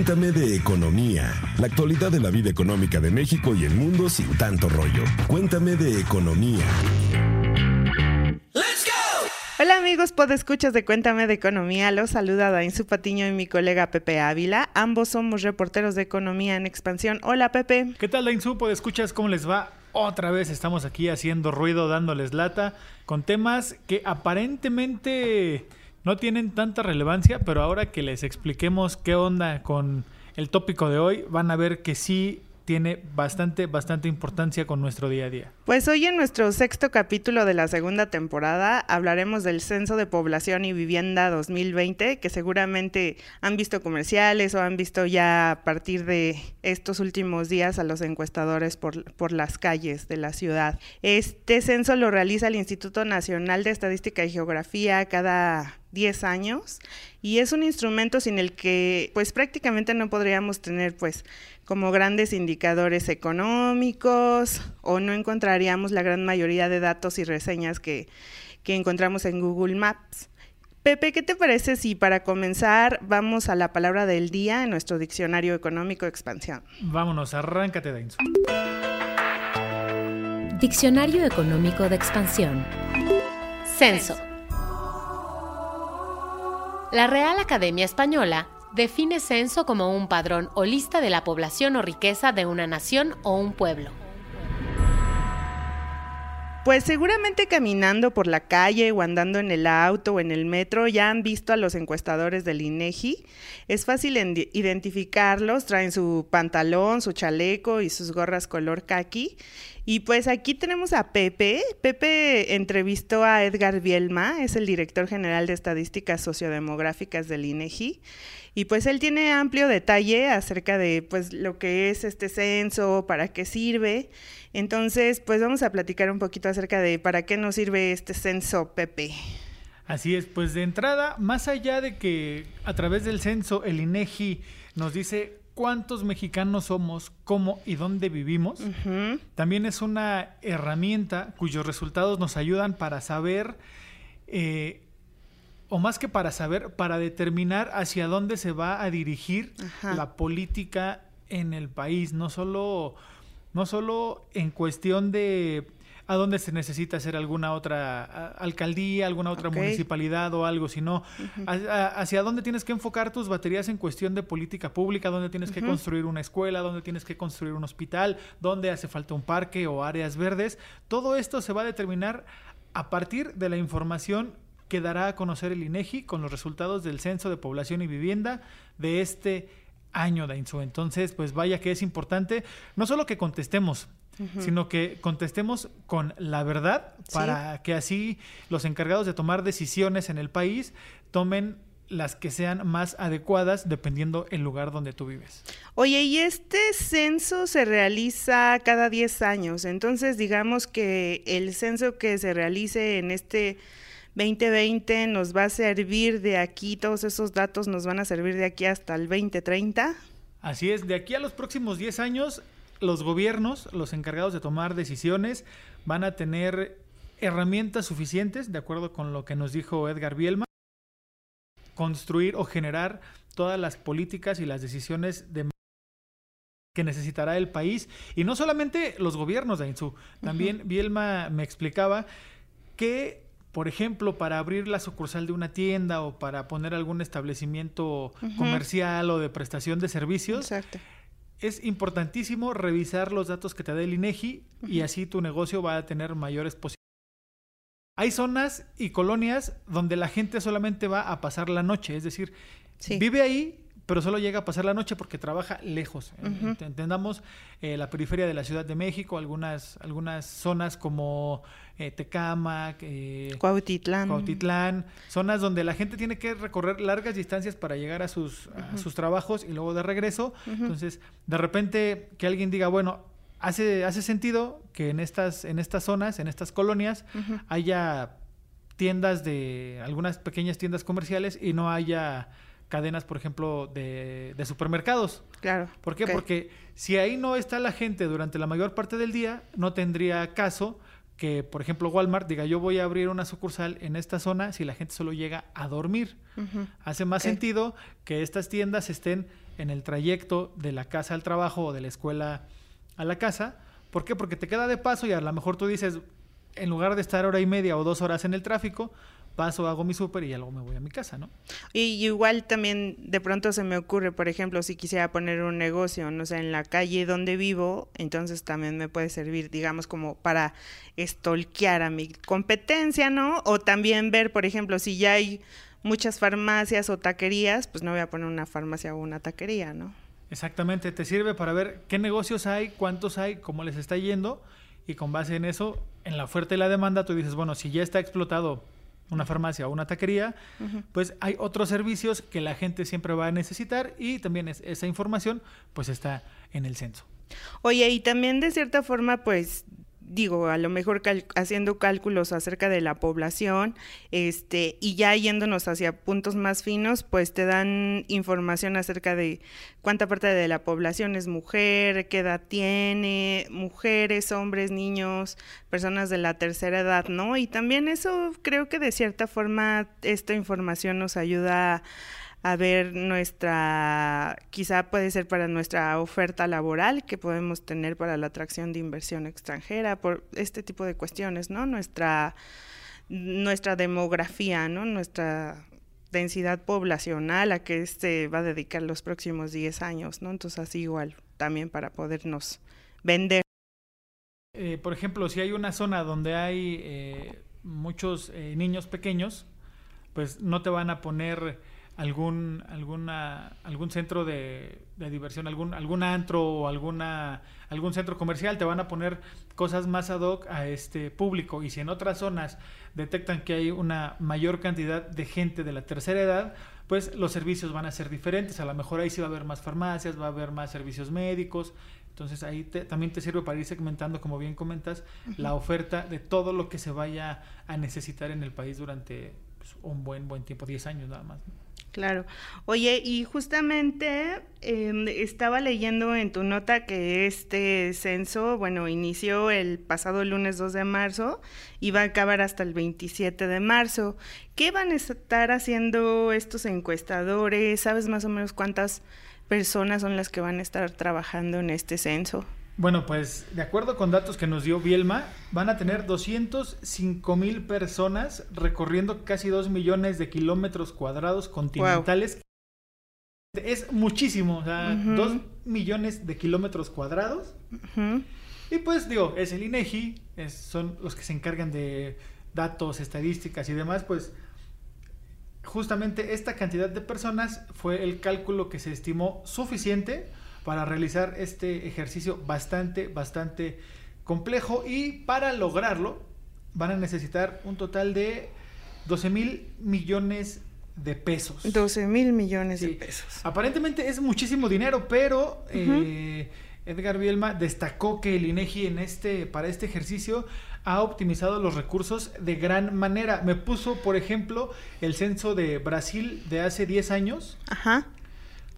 Cuéntame de economía, la actualidad de la vida económica de México y el mundo sin tanto rollo. Cuéntame de economía. Hola amigos, podescuchas de Cuéntame de Economía. Los saluda Dainzu Patiño y mi colega Pepe Ávila. Ambos somos reporteros de economía en expansión. Hola Pepe. ¿Qué tal Dainzu? Podescuchas, ¿cómo les va? Otra vez estamos aquí haciendo ruido, dándoles lata, con temas que aparentemente no tienen tanta relevancia, pero ahora que les expliquemos qué onda con el tópico de hoy, van a ver que sí tiene bastante, bastante importancia con nuestro día a día. Pues hoy en nuestro sexto capítulo de la segunda temporada hablaremos del Censo de Población y Vivienda 2020, que seguramente han visto comerciales o han visto ya a partir de estos últimos días a los encuestadores por, por las calles de la ciudad. Este censo lo realiza el Instituto Nacional de Estadística y Geografía cada 10 años y es un instrumento sin el que pues prácticamente no podríamos tener pues como grandes indicadores económicos o no encontraríamos la gran mayoría de datos y reseñas que, que encontramos en Google Maps. Pepe, ¿qué te parece si para comenzar vamos a la palabra del día en nuestro diccionario económico expansión? Vámonos, arráncate, Dainzo. Diccionario económico de expansión. Censo. La Real Academia Española define censo como un padrón o lista de la población o riqueza de una nación o un pueblo. Pues seguramente caminando por la calle o andando en el auto o en el metro ya han visto a los encuestadores del INEGI. Es fácil identificarlos, traen su pantalón, su chaleco y sus gorras color khaki. Y pues aquí tenemos a Pepe. Pepe entrevistó a Edgar Bielma, es el director general de estadísticas sociodemográficas del INEGI. Y pues él tiene amplio detalle acerca de pues lo que es este censo, para qué sirve. Entonces, pues vamos a platicar un poquito acerca de para qué nos sirve este censo, Pepe. Así es, pues de entrada, más allá de que a través del censo el INEGI nos dice cuántos mexicanos somos, cómo y dónde vivimos, también es una herramienta cuyos resultados nos ayudan para saber, eh, o más que para saber, para determinar hacia dónde se va a dirigir la política en el país, no solo no solo en cuestión de a dónde se necesita hacer alguna otra alcaldía, alguna otra municipalidad o algo, sino hacia dónde tienes que enfocar tus baterías en cuestión de política pública, dónde tienes que construir una escuela, dónde tienes que construir un hospital, dónde hace falta un parque o áreas verdes. Todo esto se va a determinar a partir de la información que dará a conocer el INEGI con los resultados del Censo de Población y Vivienda de este año, Dainzo. Entonces, pues vaya que es importante, no solo que contestemos, sino que contestemos con la verdad para que así los encargados de tomar decisiones en el país tomen las que sean más adecuadas dependiendo el lugar donde tú vives. Oye, y este censo se realiza cada 10 años, entonces digamos que el censo que se realice en este 2020 nos va a servir de aquí, todos esos datos nos van a servir de aquí hasta el 2030. Así es, de aquí a los próximos 10 años, los gobiernos, los encargados de tomar decisiones, van a tener herramientas suficientes, de acuerdo con lo que nos dijo Edgar Bielma, construir o generar todas las políticas y las decisiones de que necesitará el país y no solamente los gobiernos de Insu, también Bielma me explicaba que por ejemplo, para abrir la sucursal de una tienda o para poner algún establecimiento comercial o de prestación de servicios, es importantísimo revisar los datos que te da el INEGI y así tu negocio va a tener mayores posibilidades. Hay zonas y colonias donde la gente solamente va a pasar la noche, es decir, vive ahí, pero solo llega a pasar la noche porque trabaja lejos. Entendamos eh, la periferia de la Ciudad de México, algunas, algunas zonas como eh, Tecama, eh, Cuautitlán. zonas donde la gente tiene que recorrer largas distancias para llegar a sus, sus trabajos y luego de regreso. Entonces, de repente que alguien diga, bueno, hace, hace sentido que en estas, en estas zonas, en estas colonias, haya tiendas de, algunas pequeñas tiendas comerciales y no haya cadenas, por ejemplo, de, supermercados. Claro. ¿Por qué? Porque si ahí no está la gente durante la mayor parte del día, no tendría caso que, por ejemplo, Walmart diga, yo voy a abrir una sucursal en esta zona si la gente solo llega a dormir. Hace más sentido que estas tiendas estén en el trayecto de la casa al trabajo o de la escuela a la casa. ¿Por qué? Porque te queda de paso y a lo mejor tú dices, en lugar de estar hora y media o dos horas en el tráfico, paso, hago mi súper y luego me voy a mi casa, ¿no? Y igual también de pronto se me ocurre, por ejemplo, si quisiera poner un negocio, no sé, en la calle donde vivo, entonces también me puede servir, digamos, como para estolquear a mi competencia, ¿no? O también ver, por ejemplo, si ya hay muchas farmacias o taquerías, pues no voy a poner una farmacia o una taquería, ¿no? Exactamente, te sirve para ver qué negocios hay, cuántos hay, cómo les está yendo y con base en eso, en la oferta y la demanda, tú dices, bueno, si ya está explotado una farmacia o una taquería, pues hay otros servicios que la gente siempre va a necesitar y también esa información pues está en el censo. Oye, y también de cierta forma pues digo, a lo mejor haciendo cálculos acerca de la población, este, y ya yéndonos hacia puntos más finos, pues te dan información acerca de cuánta parte de la población es mujer, qué edad tiene, mujeres, hombres, niños, personas de la tercera edad, ¿no? Y también eso creo que de cierta forma esta información nos ayuda a a ver nuestra, quizá puede ser para nuestra oferta laboral que podemos tener para la atracción de inversión extranjera, por este tipo de cuestiones, ¿no? Nuestra, nuestra demografía, ¿no? Nuestra densidad poblacional a que este va a dedicar los próximos 10 años, ¿no? Entonces así igual también para podernos vender. Eh, por ejemplo, si hay una zona donde hay eh, muchos eh, niños pequeños, pues no te van a poner algún alguna algún centro de, diversión, algún algún antro o alguna algún centro comercial te van a poner cosas más ad hoc a este público. Y si en otras zonas detectan que hay una mayor cantidad de gente de la tercera edad, pues los servicios van a ser diferentes, a lo mejor ahí sí va a haber más farmacias, va a haber más servicios médicos, entonces ahí también te sirve para ir segmentando, como bien comentas, la oferta de todo lo que se vaya a necesitar en el país durante pues, un buen buen tiempo, 10 años nada más. Claro. Oye, y justamente em, estaba leyendo en tu nota que este censo, bueno, inició el pasado lunes 2 de marzo y va a acabar hasta el 27 de marzo. ¿Qué van a estar haciendo estos encuestadores? ¿Sabes más o menos cuántas personas son las que van a estar trabajando en este censo? Bueno, pues de acuerdo con datos que nos dio Bielma, van a tener 205 mil personas recorriendo casi 2 millones de kilómetros cuadrados continentales. Es muchísimo, o sea, 2 millones de kilómetros cuadrados. Y pues digo, es el INEGI, es, son los que se encargan de datos, estadísticas y demás, pues justamente esta cantidad de personas fue el cálculo que se estimó suficiente para realizar este ejercicio bastante, bastante complejo y para lograrlo van a necesitar un total de 12 mil millones de pesos. 12 mil millones de pesos. Aparentemente es muchísimo dinero, pero eh, Edgar Bielma destacó que el INEGI en este, para este ejercicio ha optimizado los recursos de gran manera. Me puso, por ejemplo, el censo de Brasil de hace 10 años, Ajá.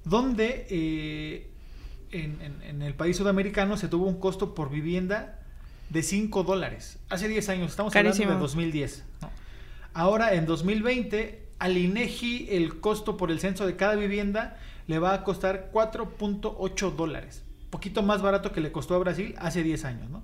donde eh, en, el país sudamericano se tuvo un costo por vivienda de 5 dólares. Hace 10 años, estamos hablando de 2010. Ahora, en 2020, al INEGI el costo por el censo de cada vivienda le va a costar 4.8 dólares. Poquito más barato que le costó a Brasil hace 10 años, ¿no?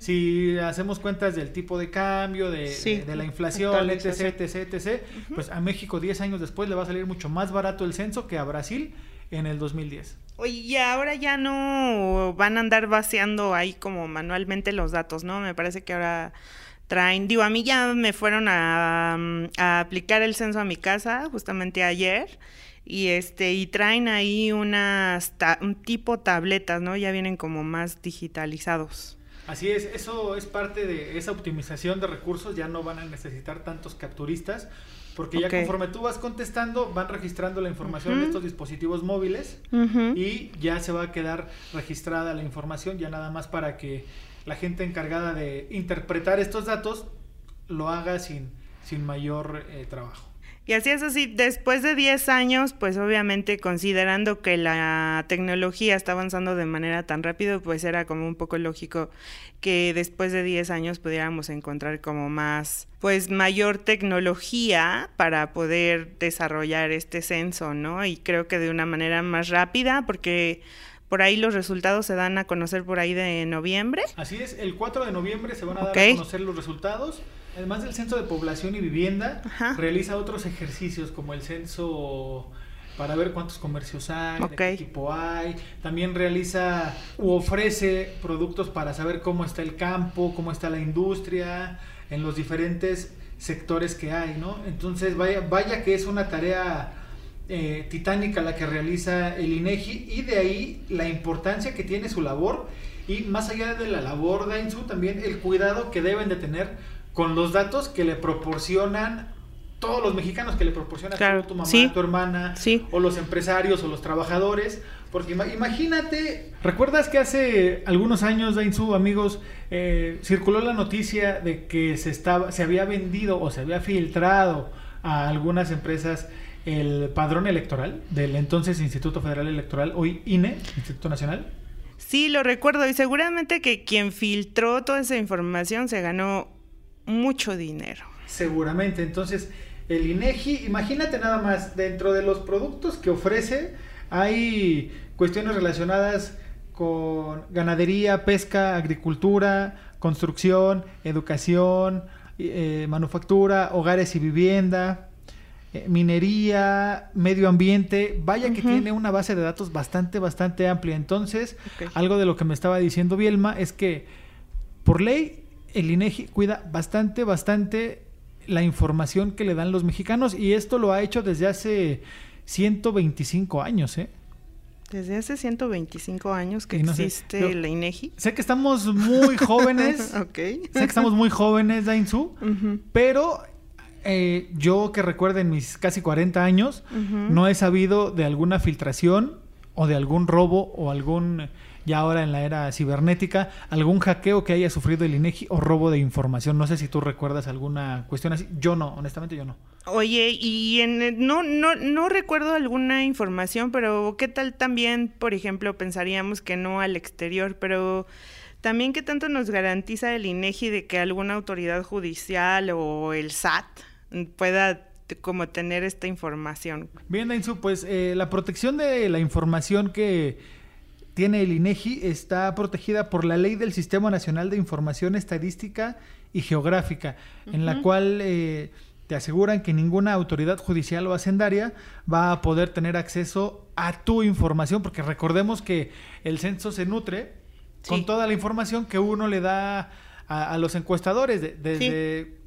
Si hacemos cuentas del tipo de cambio, de, la inflación, etc, etc, etc, pues a México 10 años después le va a salir mucho más barato el censo que a Brasil en el 2010. Oye, y ahora ya no van a andar vaciando ahí como manualmente los datos, ¿no? Me parece que ahora traen, digo, a mí ya me fueron a, aplicar el censo a mi casa justamente ayer y este y traen ahí unas un tipo tabletas, ¿no? Ya vienen como más digitalizados. Así es, eso es parte de esa optimización de recursos, ya no van a necesitar tantos capturistas, porque ya conforme tú vas contestando, van registrando la información de estos dispositivos móviles y ya se va a quedar registrada la información, ya nada más para que la gente encargada de interpretar estos datos lo haga sin, sin mayor eh, trabajo. Y así es así, después de 10 años, pues obviamente considerando que la tecnología está avanzando de manera tan rápido, pues era como un poco lógico que después de 10 años pudiéramos encontrar como más, pues mayor tecnología para poder desarrollar este censo, ¿no? Y creo que de una manera más rápida, porque por ahí los resultados se dan a conocer por ahí de noviembre. Así es, el 4 de noviembre se van a dar a conocer los resultados. Además del censo de población y vivienda, realiza otros ejercicios como el censo para ver cuántos comercios hay, qué tipo hay. También realiza u ofrece productos para saber cómo está el campo, cómo está la industria, en los diferentes sectores que hay, ¿no? Entonces, vaya, vaya que es una tarea eh, titánica la que realiza el INEGI y de ahí la importancia que tiene su labor y más allá de la labor de INSU también el cuidado que deben de tener con los datos que le proporcionan todos los mexicanos que le proporcionan tu mamá, tu hermana, o los empresarios o los trabajadores. Porque imagínate, ¿recuerdas que hace algunos años, Dainzu, amigos, eh, circuló la noticia de que se, estaba, se había vendido o se había filtrado a algunas empresas el padrón electoral del entonces Instituto Federal Electoral, hoy INE, Instituto Nacional? Sí, lo recuerdo y seguramente que quien filtró toda esa información se ganó mucho dinero. Seguramente, entonces el INEGI, imagínate nada más, dentro de los productos que ofrece hay cuestiones relacionadas con ganadería, pesca, agricultura, construcción, educación, eh, manufactura, hogares y vivienda, eh, minería, medio ambiente, vaya que tiene una base de datos bastante, bastante amplia. Entonces, algo de lo que me estaba diciendo Bielma es que por ley el INEGI cuida bastante, bastante la información que le dan los mexicanos y esto lo ha hecho desde hace 125 años, ¿eh? Desde hace 125 años que existe la INEGI. Sé que estamos muy jóvenes. ok. Sé que estamos muy jóvenes, Dainzu, pero eh, yo que recuerdo en mis casi 40 años, no he sabido de alguna filtración o de algún robo o algún, ya ahora en la era cibernética, algún hackeo que haya sufrido el INEGI o robo de información. No sé si tú recuerdas alguna cuestión así. Yo no, honestamente yo no. Oye, y en, no, no, no recuerdo alguna información, pero ¿qué tal también, por ejemplo, pensaríamos que no al exterior, pero también qué tanto nos garantiza el INEGI de que alguna autoridad judicial o el SAT pueda como tener esta información. Bien, Dainzu, pues eh, la protección de la información que tiene el INEGI está protegida por la ley del Sistema Nacional de Información Estadística y Geográfica, en la cual eh, te aseguran que ninguna autoridad judicial o hacendaria va a poder tener acceso a tu información, porque recordemos que el censo se nutre con toda la información que uno le da a, los encuestadores, desde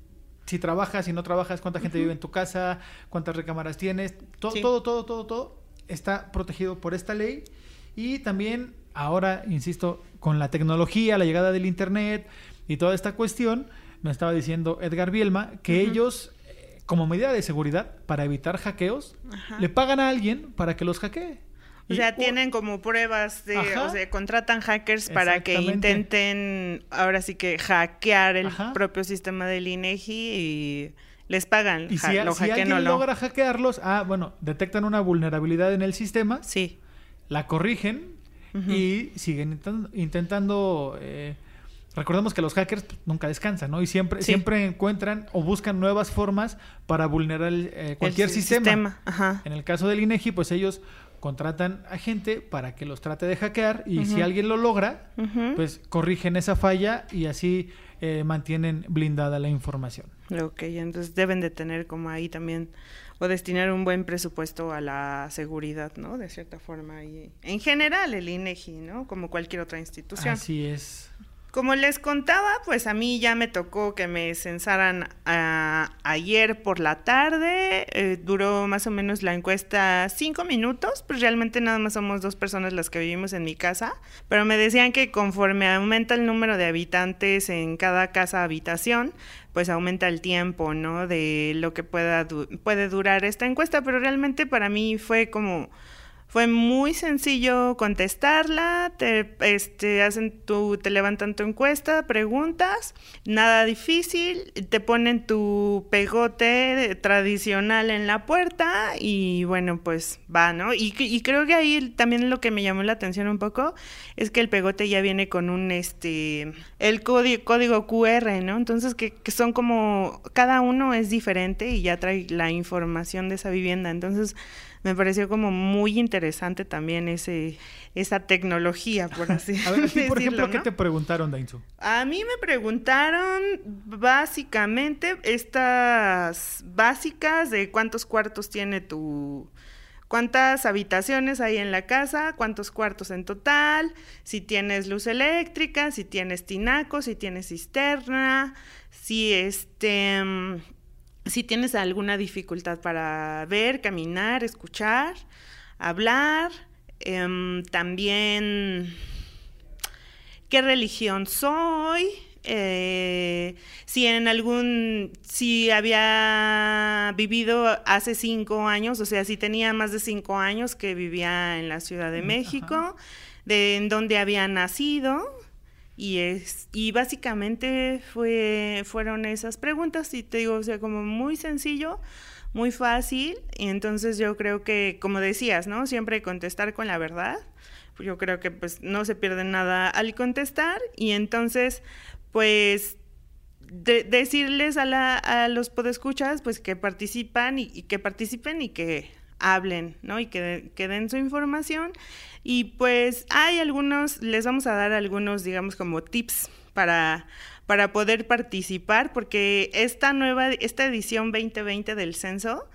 si trabajas, si no trabajas, cuánta gente vive en tu casa, cuántas recámaras tienes, todo, todo, todo, todo, todo está protegido por esta ley. Y también ahora, insisto, con la tecnología, la llegada del Internet y toda esta cuestión, me estaba diciendo Edgar Bielma que ellos, eh, como medida de seguridad, para evitar hackeos, le pagan a alguien para que los hackee. O sea, tienen como pruebas de, o sea, contratan hackers para que intenten, ahora sí que hackear el propio sistema del INEGI y les pagan. Y si, alguien logra hackearlos, ah, bueno, detectan una vulnerabilidad en el sistema, sí. la corrigen y siguen intentando, eh, recordemos que los hackers pues, nunca descansan, ¿no? Y siempre, siempre encuentran o buscan nuevas formas para vulnerar eh, cualquier sistema. En el caso del INEGI, pues ellos contratan a gente para que los trate de hackear y si alguien lo logra, pues corrigen esa falla y así eh, mantienen blindada la información. Ok, entonces deben de tener como ahí también o destinar un buen presupuesto a la seguridad, ¿no? De cierta forma y en general el INEGI, ¿no? Como cualquier otra institución. Así es. Como les contaba, pues a mí ya me tocó que me censaran ah, ayer por la tarde. Eh, duró más o menos la encuesta cinco minutos, pues realmente nada más somos dos personas las que vivimos en mi casa. Pero me decían que conforme aumenta el número de habitantes en cada casa habitación, pues aumenta el tiempo, ¿no? De lo que pueda puede durar esta encuesta. Pero realmente para mí fue como Fue muy sencillo contestarla, te, este, hacen tu, te levantan tu encuesta, preguntas, nada difícil, te ponen tu pegote tradicional en la puerta y bueno, pues va, ¿no? Y, y creo que ahí también lo que me llamó la atención un poco es que el pegote ya viene con un, este, el código, código QR, ¿no? Entonces que, que son como, cada uno es diferente y ya trae la información de esa vivienda, entonces me pareció como muy interesante también ese esa tecnología, por así A ver, decirlo. por ejemplo, ¿qué te preguntaron, Dainzu? A mí me preguntaron básicamente estas básicas de cuántos cuartos tiene tu cuántas habitaciones hay en la casa, cuántos cuartos en total, si tienes luz eléctrica, si tienes tinaco, si tienes cisterna, si este mm, si tienes alguna dificultad para ver, caminar, escuchar, hablar, em, también qué religión soy, eh, si en algún, si había vivido hace cinco años, o sea, si tenía más de cinco años que vivía en la Ciudad de Mm, México, ajá. de en dónde había nacido. Y, es, y básicamente fue, fueron esas preguntas y te digo, o sea, como muy sencillo, muy fácil. Y entonces yo creo que, como decías, ¿no? Siempre contestar con la verdad. Yo creo que pues no se pierde nada al contestar. Y entonces, pues de- decirles a, la, a los podescuchas pues que participan y, que participen y que hablen, ¿no? Y que, que den su información. Y pues hay algunos, les vamos a dar algunos, digamos, como tips para, para poder participar, porque esta nueva, esta edición 2020 del censo,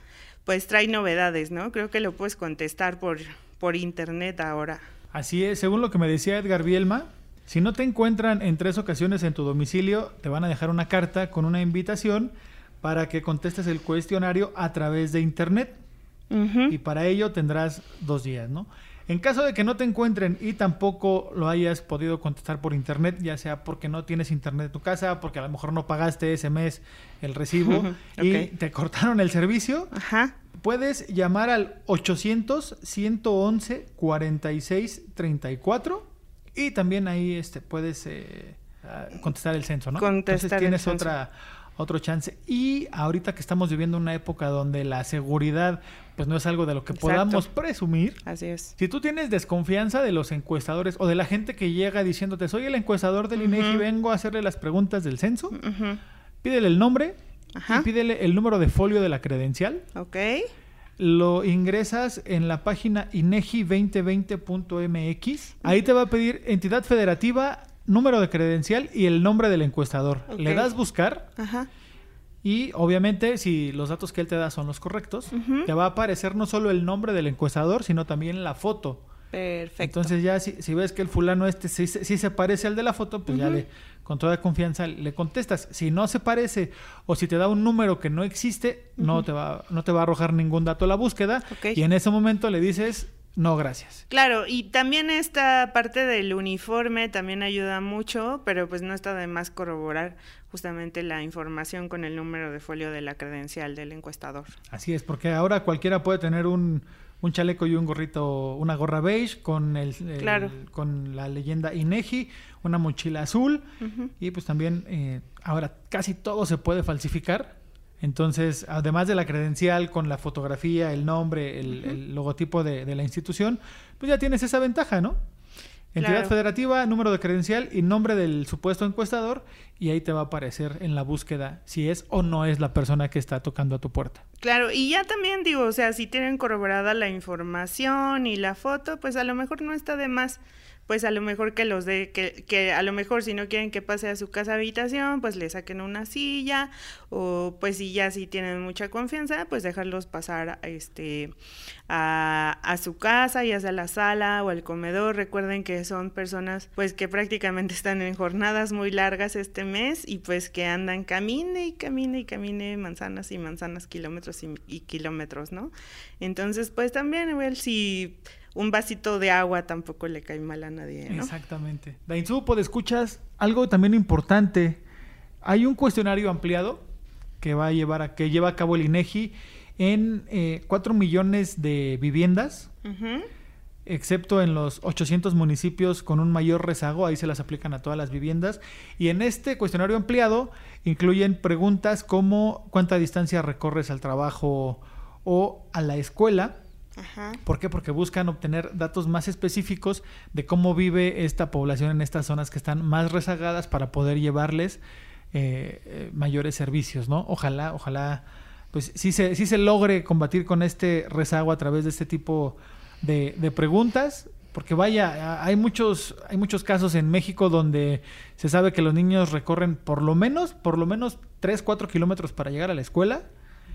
pues trae novedades, ¿no? Creo que lo puedes contestar por, por internet ahora. Así es, según lo que me decía Edgar Bielma, si no te encuentran en tres ocasiones en tu domicilio, te van a dejar una carta con una invitación para que contestes el cuestionario a través de internet y para ello tendrás dos días, ¿no? En caso de que no te encuentren y tampoco lo hayas podido contestar por internet, ya sea porque no tienes internet en tu casa, porque a lo mejor no pagaste ese mes el recibo y te cortaron el servicio, Ajá. Puedes llamar al 800-111-4634 y también ahí este, puedes eh, ah, contestar el censo, ¿no? Contestar Entonces el tienes censo. otra otro chance. Y ahorita que estamos viviendo una época donde la seguridad pues no es algo de lo que Exacto. podamos presumir, Así es. si tú tienes desconfianza de los encuestadores o de la gente que llega diciéndote soy el encuestador del INEGI, Ujú. vengo a hacerle las preguntas del censo, pídele el nombre Ajá. y pídele el número de folio de la credencial Ok. lo ingresas en la página inegi2020.mx. Ahí te va a pedir entidad federativa, número de credencial y el nombre del encuestador. Le das buscar Ajá. Y obviamente si los datos que él te da son los correctos, te va a aparecer no solo el nombre del encuestador, sino también la foto. Perfecto. Entonces ya si, si ves que el fulano este sí, se- sí se parece al de la foto, pues ya le, con toda confianza le contestas. Si no se parece o si te da un número que no existe, no, te va, no te va a arrojar ningún dato a la búsqueda. Y en ese momento le dices, no, gracias. Claro, y también esta parte del uniforme también ayuda mucho, pero pues no está de más corroborar justamente la información con el número de folio de la credencial del encuestador. Así es, porque ahora cualquiera puede tener un, un chaleco y un gorrito, una gorra beige con, el, el- Claro. con la leyenda INEGI, una mochila azul. Y pues también eh, ahora casi todo se puede falsificar. Entonces, además de la credencial con la fotografía, el nombre, el, el logotipo de, de la institución, pues ya tienes esa ventaja, ¿no? Entidad Claro. federativa, número de credencial y nombre del supuesto encuestador y ahí te va a aparecer en la búsqueda si es o no es la persona que está tocando a tu puerta. Claro, y ya también digo, o sea, si tienen corroborada la información y la foto, pues a lo mejor no está de más, pues a lo mejor que los de, que, que a lo mejor si no quieren que pase a su casa habitación, pues le saquen una silla, o pues si ya si tienen mucha confianza, pues dejarlos pasar este a, a su casa, ya sea la sala o el comedor. Recuerden que son personas pues que prácticamente están en jornadas muy largas este mes y pues que andan camine y camine y camine manzanas y manzanas, kilómetros y, y kilómetros, ¿no? Entonces pues también igual si un vasito de agua tampoco le cae mal a nadie, ¿no? Exactamente. Dainzú, pues escuchas algo también importante. Hay un cuestionario ampliado que va a llevar a que lleva a cabo el INEGI en eh, 4 millones de viviendas. Ujú. Excepto en los 800 municipios con un mayor rezago, ahí se las aplican a todas las viviendas. Y en este cuestionario ampliado incluyen preguntas como cuánta distancia recorres al trabajo o a la escuela. ¿Por qué? Porque buscan obtener datos más específicos de cómo vive esta población en estas zonas que están más rezagadas para poder llevarles eh, eh, mayores servicios, ¿no? Ojalá, ojalá, pues sí se, sí se logre combatir con este rezago a través de este tipo de, preguntas, porque vaya, hay muchos, hay muchos casos en México donde se sabe que los niños recorren por lo menos, por lo menos 3, 4 kilómetros para llegar a la escuela.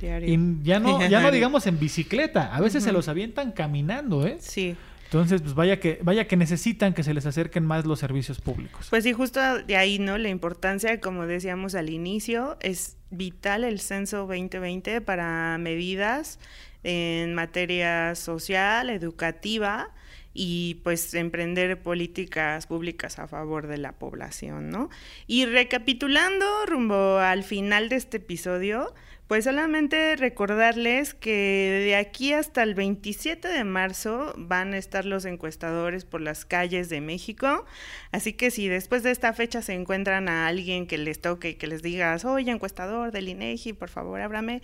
Y ya no, ya no digamos en bicicleta, a veces se los avientan caminando, ¿eh? Sí. Entonces, pues vaya que, vaya que necesitan que se les acerquen más los servicios públicos. Pues sí, justo de ahí, ¿no? La importancia, como decíamos al inicio, es vital el censo 2020 para medidas en materia social, educativa y pues emprender políticas públicas a favor de la población, ¿no? Y recapitulando rumbo al final de este episodio, pues solamente recordarles que de aquí hasta el 27 de marzo van a estar los encuestadores por las calles de México. Así que si después de esta fecha se encuentran a alguien que les toque y que les digas, oye, encuestador del INEGI, por favor, ábrame,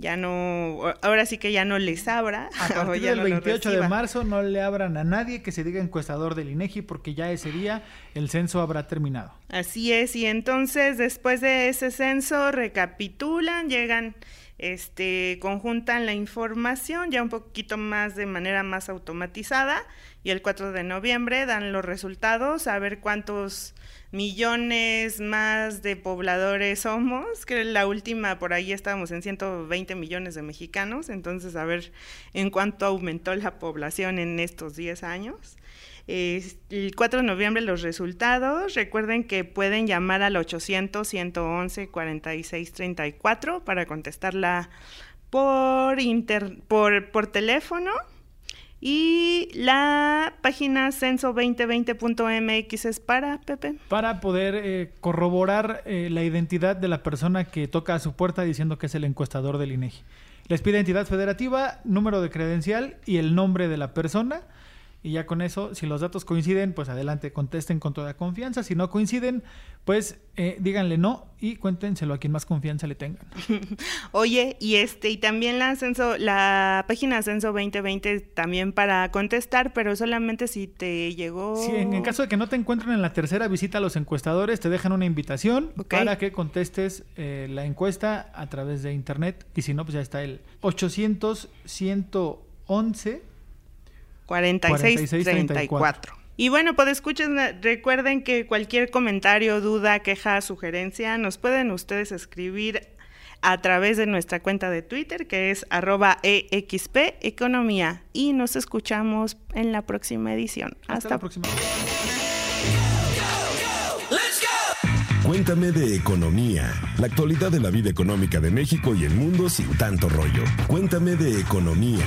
ya no, ahora sí que ya no les abra. A partir del 28 de marzo no le abran a nadie que se diga encuestador del INEGI porque ya ese día el censo habrá terminado. Así es, y entonces después de ese censo recapitulan, llegan este, conjuntan la información ya un poquito más de manera más automatizada y el 4 de noviembre dan los resultados a ver cuántos millones más de pobladores somos, que la última por ahí estábamos en 120 millones de mexicanos, entonces a ver en cuánto aumentó la población en estos 10 años. El 4 de noviembre los resultados. Recuerden que pueden llamar al 800-111-4634 para contestarla por, inter por, por teléfono y la página censo2020.mx es para, Pepe. Para poder eh, corroborar eh, la identidad de la persona que toca a su puerta diciendo que es el encuestador del INEGI. Les pide identidad federativa, número de credencial y el nombre de la persona y ya con eso, si los datos coinciden, pues adelante, contesten con toda confianza. Si no coinciden, pues eh, díganle no y cuéntenselo a quien más confianza le tengan. Oye, y este, y también la Censo, la página Censo 2020 también para contestar, pero solamente si te llegó. Sí, en, caso de que no te encuentren en la tercera visita a los encuestadores, te dejan una invitación para que contestes eh, la encuesta a través de internet. Y si no, pues ya está el 800 111 46, 34. Y bueno, pues escuchen, recuerden que cualquier comentario, duda, queja, sugerencia, nos pueden ustedes escribir a través de nuestra cuenta de Twitter, que es arroba EXP Economía. Y nos escuchamos en la próxima edición. Hasta, la próxima. Cuéntame de economía, la actualidad de la vida económica de México y el mundo sin tanto rollo. Cuéntame de economía.